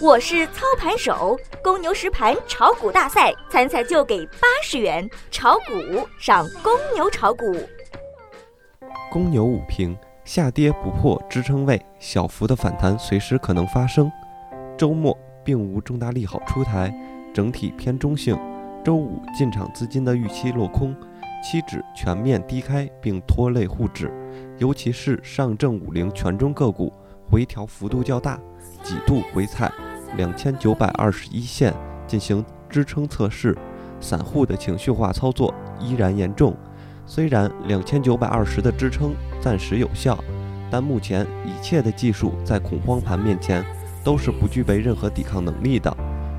我是操盘手，公牛实盘炒股大赛参赛就给八十元，炒股上公牛炒股。公牛午评：下跌不破支撑位，小幅的反弹随时可能发生。周末并无重大利好出台，整体偏中性。周五进场资金的预期落空，期指全面低开并拖累沪指，尤其是上证五零权重个股回调幅度较大，几度回踩两千九百二十一线进行支撑测试，散户的情绪化操作依然严重。虽然两千九百二十的支撑暂时有效，但目前一切的技术在恐慌盘面前都是不具备任何抵抗能力的。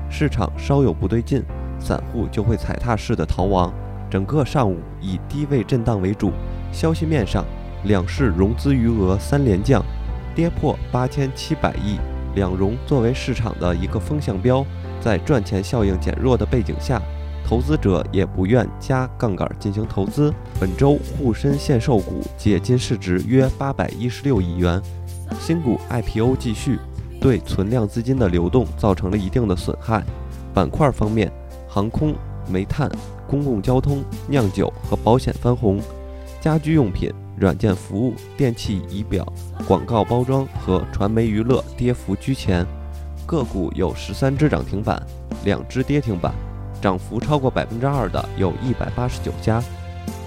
市场稍有不对劲，散户就会踩踏式的逃亡。整个上午以低位震荡为主。消息面上，两市融资余额三连降，跌破八千七百亿。两融作为市场的一个风向标，在赚钱效应减弱的背景下。投资者也不愿加杠杆进行投资。本周沪深限售股解禁市值约八百一十六亿元，新股 IPO 继续，对存量资金的流动造成了一定的损害。板块方面，航空、煤炭、公共交通、酿酒和保险分红，家居用品、软件服务、电器仪表、广告包装和传媒娱乐跌幅居前。个股有十三只涨停板，两只跌停板。涨幅超过百分之二的有一百八十九家，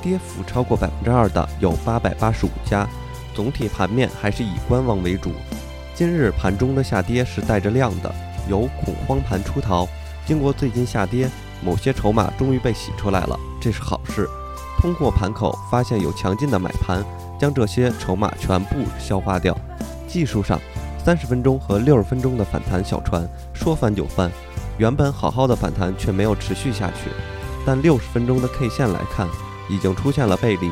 跌幅超过百分之二的有八百八十五家。总体盘面还是以观望为主。今日盘中的下跌是带着量的，有恐慌盘出逃。经过最近下跌，某些筹码终于被洗出来了，这是好事。通过盘口发现有强劲的买盘，将这些筹码全部消化掉。技术上，三十分钟和六十分钟的反弹小船说翻就翻。原本好好的反弹却没有持续下去，但六十分钟的 K 线来看，已经出现了背离。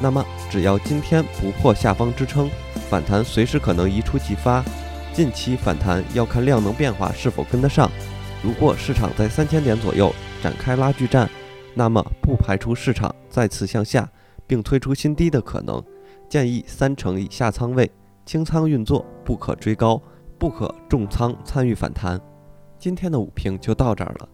那么，只要今天不破下方支撑，反弹随时可能一触即发。近期反弹要看量能变化是否跟得上。如果市场在三千点左右展开拉锯战，那么不排除市场再次向下，并推出新低的可能。建议三成以下仓位，清仓运作，不可追高，不可重仓参与反弹。今天的午评就到这儿了。